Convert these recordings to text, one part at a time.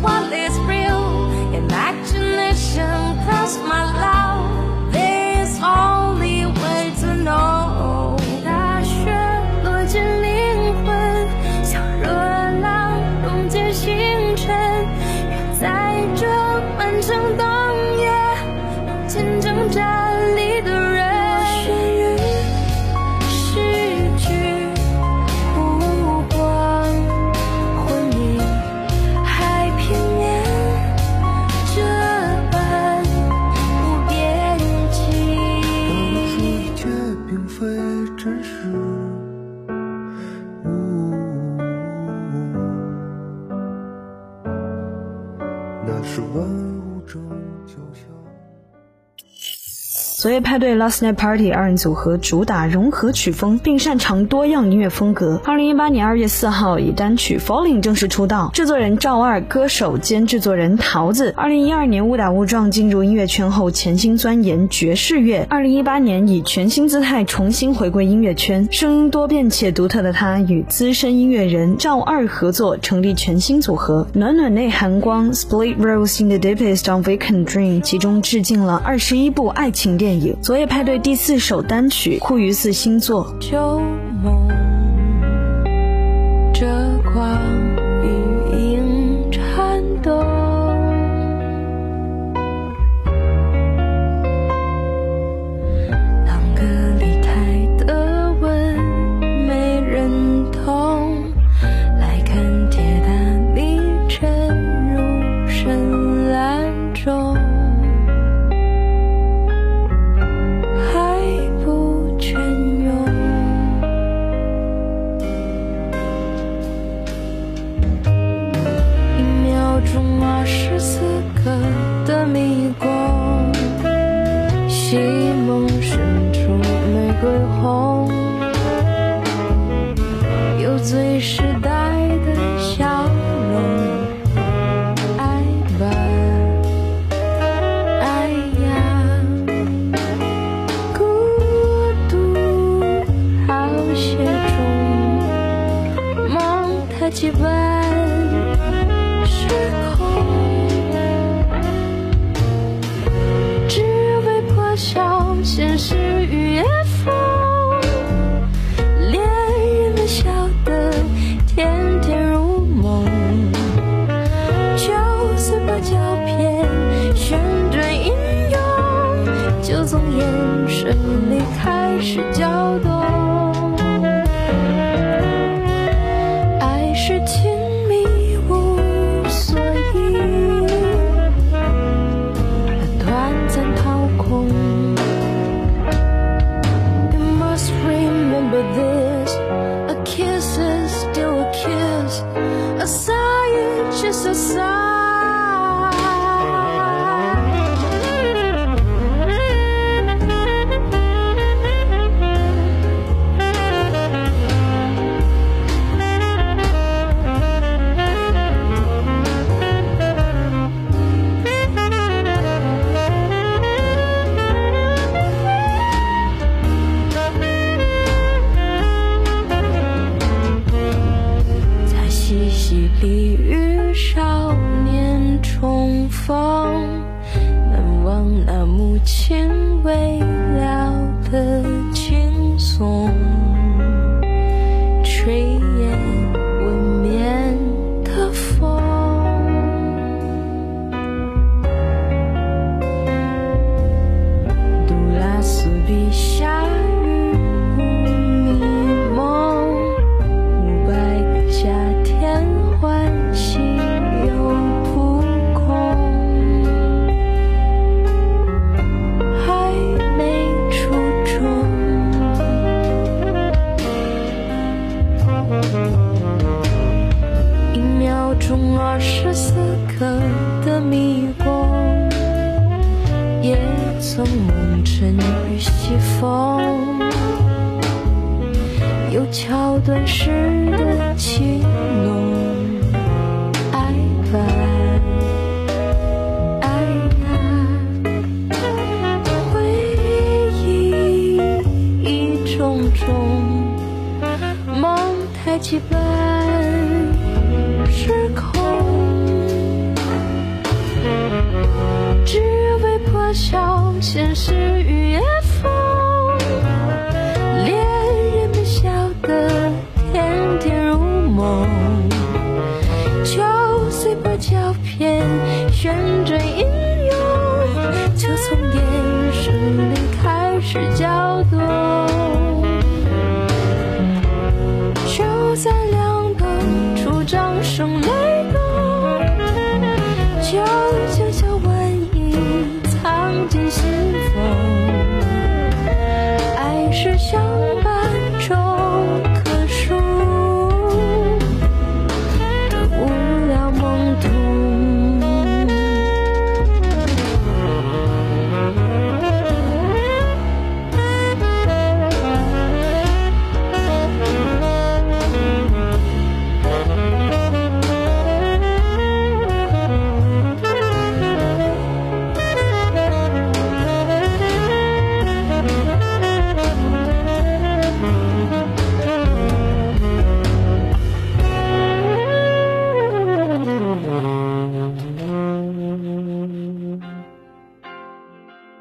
while it's 昨夜派对 Last Night Party 二人组合主打融合曲风，并擅长多样音乐风格。二零一八年二月四号以单曲 Falling 正式出道，制作人赵二，歌手兼制作人桃子。二零一二年误打误撞进入音乐圈后，潜心钻研爵士乐。二零一八年以全新姿态重新回归音乐圈，声音多变且独特的他与资深音乐人赵二合作，成立全新组合。暖暖内含光，Split Rose in the Deepest on Vacant Dream，其中致敬了二十一部爱情电昨夜派对第四首单曲《酷于四星座》。此刻的迷宫。也曾蒙尘与西风，有桥段时的情浓，爱吧，爱吧，回忆一种种，梦太几般笑现实与夜风，恋人们笑得甜甜如梦，就随波胶片旋转应用，就从眼神里开始交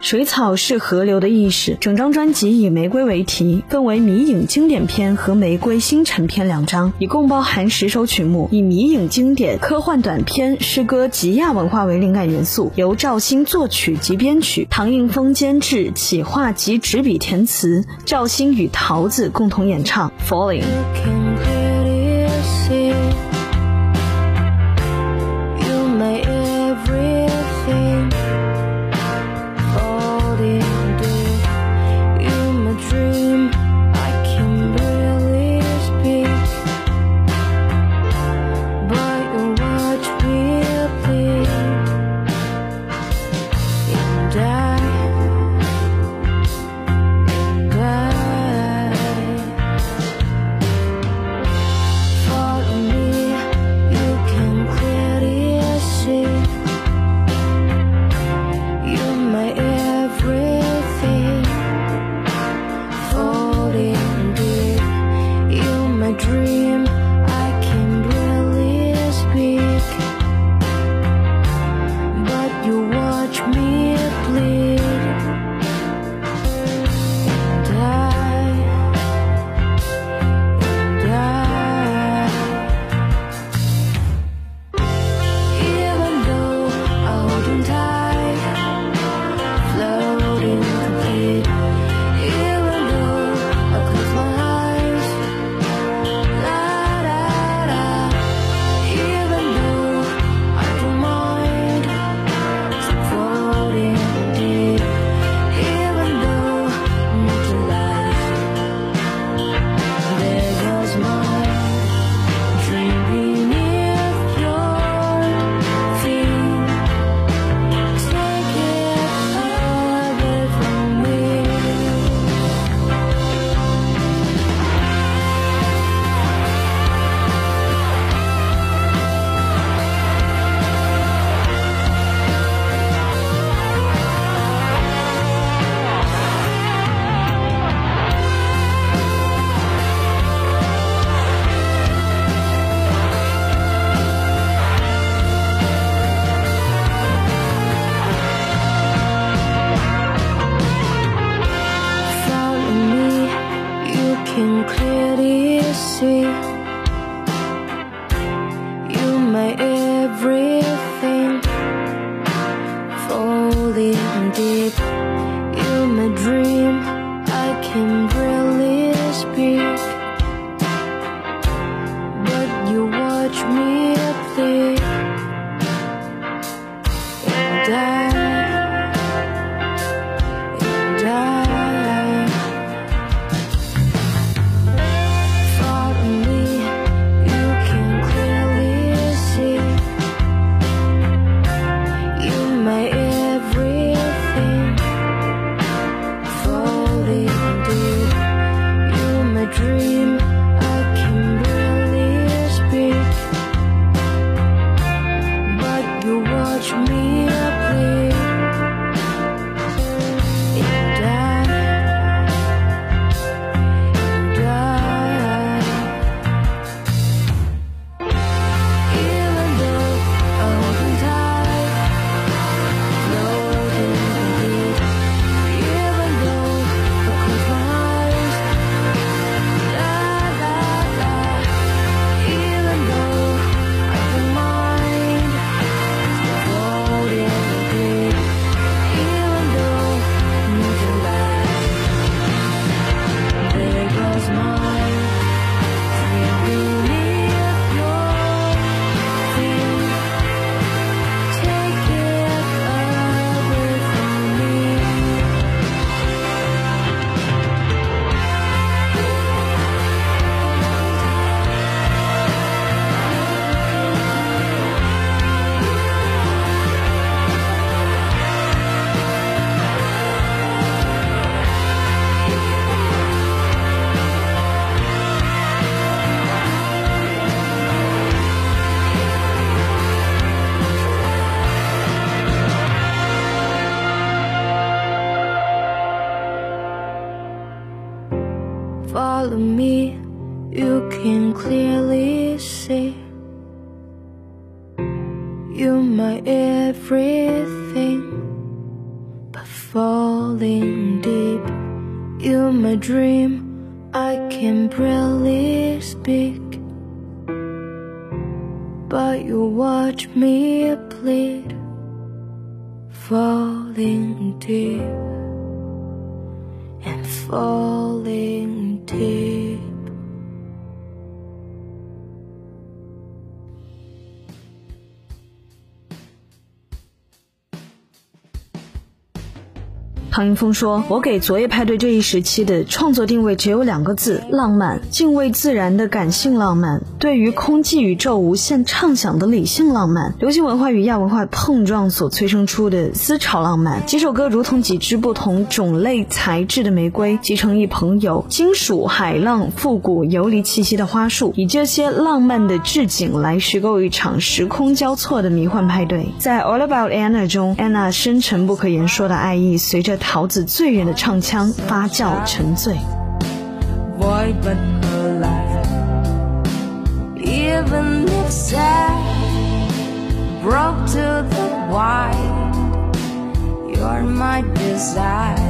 水草是河流的意识。整张专辑以玫瑰为题，分为迷影经典篇和玫瑰星辰篇两章，一共包含十首曲目，以迷影经典、科幻短篇、诗歌及亚文化为灵感元素，由赵鑫作曲及编曲，唐映枫监制，企划及执笔填词，赵鑫与桃子共同演唱《Falling》。唐英峰说：“我给昨夜派对这一时期的创作定位只有两个字：浪漫。敬畏自然的感性浪漫，对于空寂宇宙无限畅想的理性浪漫，流行文化与亚文化碰撞所催生出的思潮浪漫。几首歌如同几支不同种类材质的玫瑰，集成一棚有金属、海浪、复古、游离气息的花束，以这些浪漫的置景来虚构一场时空交错的迷幻派对。在《All About Anna》中，安娜深沉不可言说的爱意，随着桃子醉人的唱腔发酵沉醉。void but alive. Even if sad, broke to the white, you're my desire.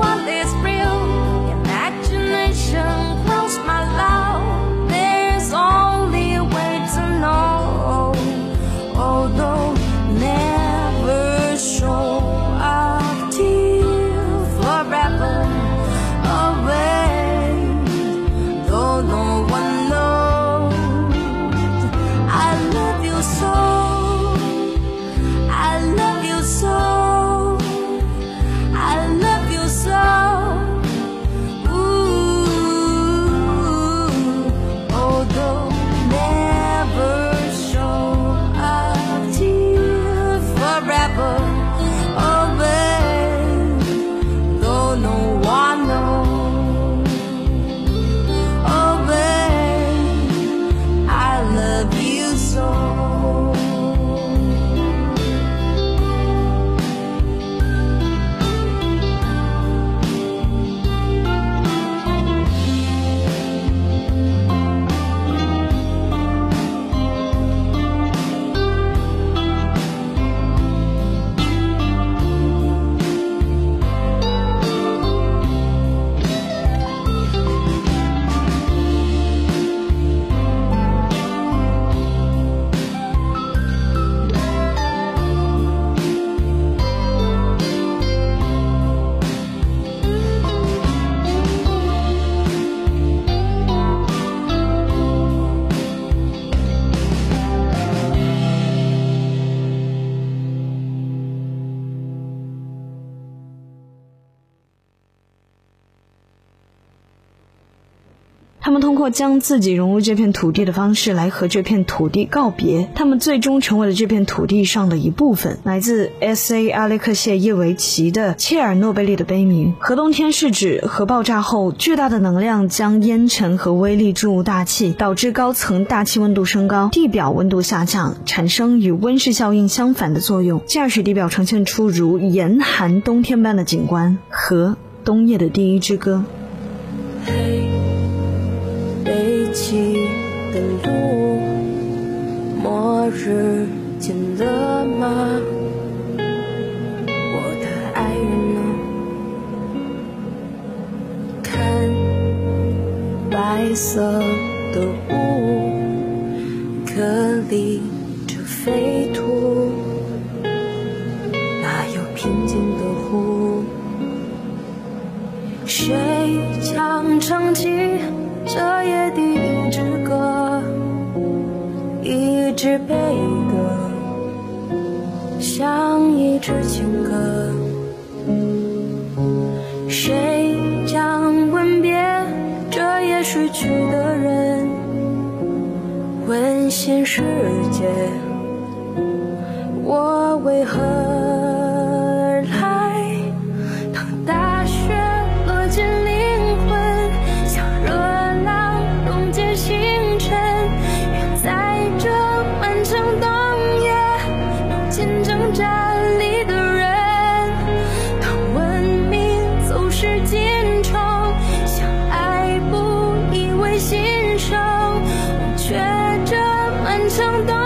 cuál. 他们通过将自己融入这片土地的方式来和这片土地告别，他们最终成为了这片土地上的一部分。来自 S.A. 阿列克谢耶维奇的切尔诺贝利的悲鸣。核冬天是指核爆炸后巨大的能量将烟尘和微粒注入大气，导致高层大气温度升高，地表温度下降，产生与温室效应相反的作用，进而使地表呈现出如严寒冬天般的景观。和冬夜的第一支歌。起的路，末日见了吗？我的爱人呢？看白色的雾，颗粒着飞土，哪有平静的湖？谁将唱起这夜的？一支悲歌，像一支情歌。谁将吻别这夜睡去的人？温馨世界，学着漫长的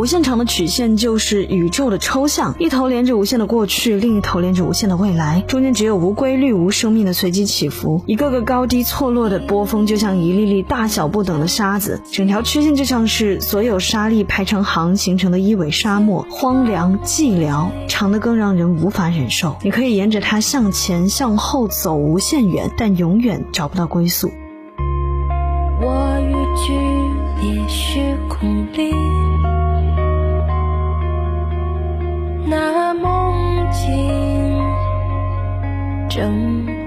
无限长的曲线就是宇宙的抽象，一头连着无限的过去，另一头连着无限的未来，中间只有无规律、无生命的随机起伏，一个个高低错落的波峰，就像一粒粒大小不等的沙子，整条曲线就像是所有沙粒排成行形成的一尾沙漠，荒凉寂寥，长的更让人无法忍受。你可以沿着它向前向后走无限远，但永远找不到归宿。我于剧烈时空里，正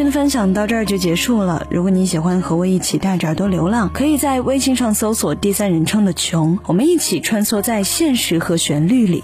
天的分享到这儿就结束了。如果你喜欢和我一起带着耳朵流浪，可以在微信上搜索第三人称的“穷”，我们一起穿梭在现实和旋律里。